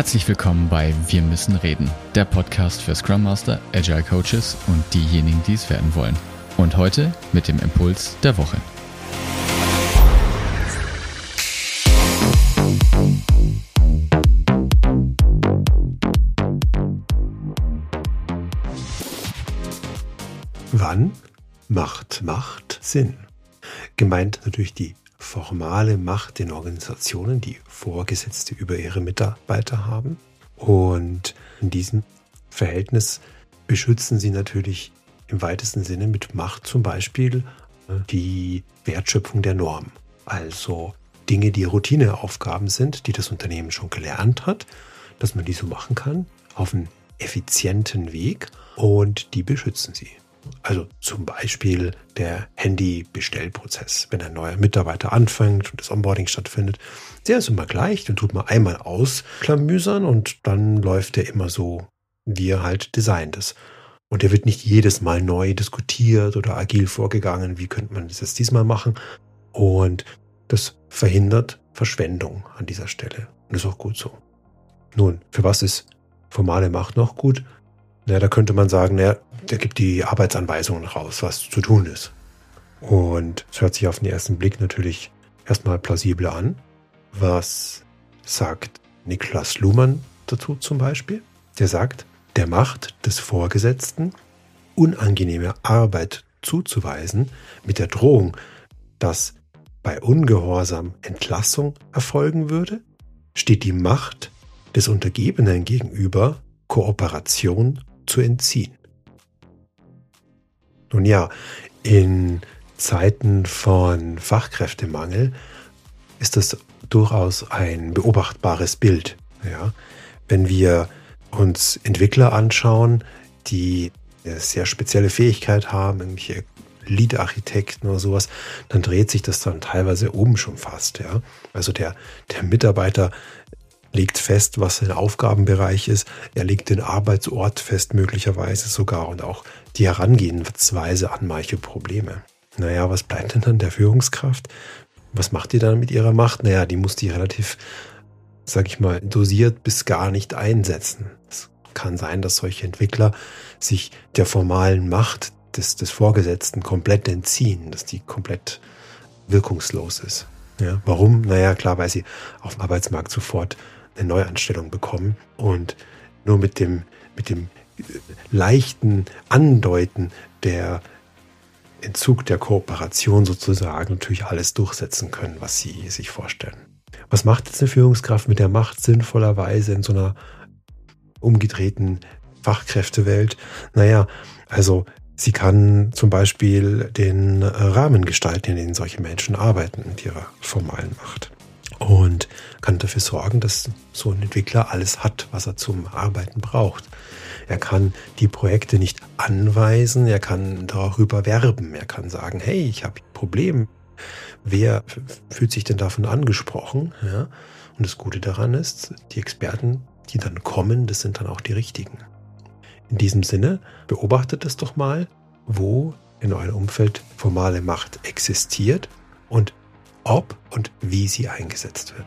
Herzlich willkommen bei Wir müssen reden, der Podcast für Scrum Master, Agile Coaches und diejenigen, die es werden wollen. Und heute mit dem Impuls der Woche. Wann macht Macht Sinn? Gemeint natürlich die formale Macht in Organisationen, die Vorgesetzte über ihre Mitarbeiter haben. Und in diesem Verhältnis beschützen sie natürlich im weitesten Sinne mit Macht zum Beispiel äh, die Wertschöpfung der Norm. Also Dinge, die Routineaufgaben sind, die das Unternehmen schon gelernt hat, dass man die so machen kann, auf einen effizienten Weg und die beschützen sie. Also zum Beispiel der Handy-Bestellprozess. Wenn ein neuer Mitarbeiter anfängt und das Onboarding stattfindet, der ist immer gleich, den tut man einmal ausklamüsern und dann läuft der immer so, wie er halt designt ist. Und der wird nicht jedes Mal neu diskutiert oder agil vorgegangen, wie könnte man das jetzt diesmal machen. Und das verhindert Verschwendung an dieser Stelle. Und das ist auch gut so. Nun, für was ist formale Macht noch gut? Na, da könnte man sagen, na, der gibt die Arbeitsanweisungen raus, was zu tun ist. Und es hört sich auf den ersten Blick natürlich erstmal plausibel an. Was sagt Niklas Luhmann dazu zum Beispiel? Der sagt, der Macht des Vorgesetzten unangenehme Arbeit zuzuweisen mit der Drohung, dass bei Ungehorsam Entlassung erfolgen würde, steht die Macht des Untergebenen gegenüber Kooperation zu entziehen. Nun ja, in Zeiten von Fachkräftemangel ist das durchaus ein beobachtbares Bild. Ja? Wenn wir uns Entwickler anschauen, die eine sehr spezielle Fähigkeit haben, irgendwelche Lead-Architekten oder sowas, dann dreht sich das dann teilweise um schon fast. Ja? Also der, der Mitarbeiter legt fest, was sein Aufgabenbereich ist. Er legt den Arbeitsort fest, möglicherweise sogar, und auch die Herangehensweise an manche Probleme. Naja, was bleibt denn dann der Führungskraft? Was macht die dann mit ihrer Macht? Naja, die muss die relativ, sag ich mal, dosiert bis gar nicht einsetzen. Es kann sein, dass solche Entwickler sich der formalen Macht des, des Vorgesetzten komplett entziehen, dass die komplett wirkungslos ist. Ja, warum? Naja, klar, weil sie auf dem Arbeitsmarkt sofort eine Neuanstellung bekommen und nur mit dem, mit dem leichten Andeuten der Entzug der Kooperation sozusagen natürlich alles durchsetzen können, was sie sich vorstellen. Was macht jetzt eine Führungskraft mit der Macht sinnvollerweise in so einer umgedrehten Fachkräftewelt? Naja, also sie kann zum Beispiel den Rahmen gestalten, in dem solche Menschen arbeiten mit ihrer formalen Macht und kann dafür sorgen, dass so ein Entwickler alles hat, was er zum Arbeiten braucht. Er kann die Projekte nicht anweisen, er kann darüber werben, er kann sagen, hey, ich habe ein Problem. Wer fühlt sich denn davon angesprochen? Ja? Und das Gute daran ist, die Experten, die dann kommen, das sind dann auch die richtigen. In diesem Sinne, beobachtet es doch mal, wo in eurem Umfeld formale Macht existiert und ob und wie sie eingesetzt wird.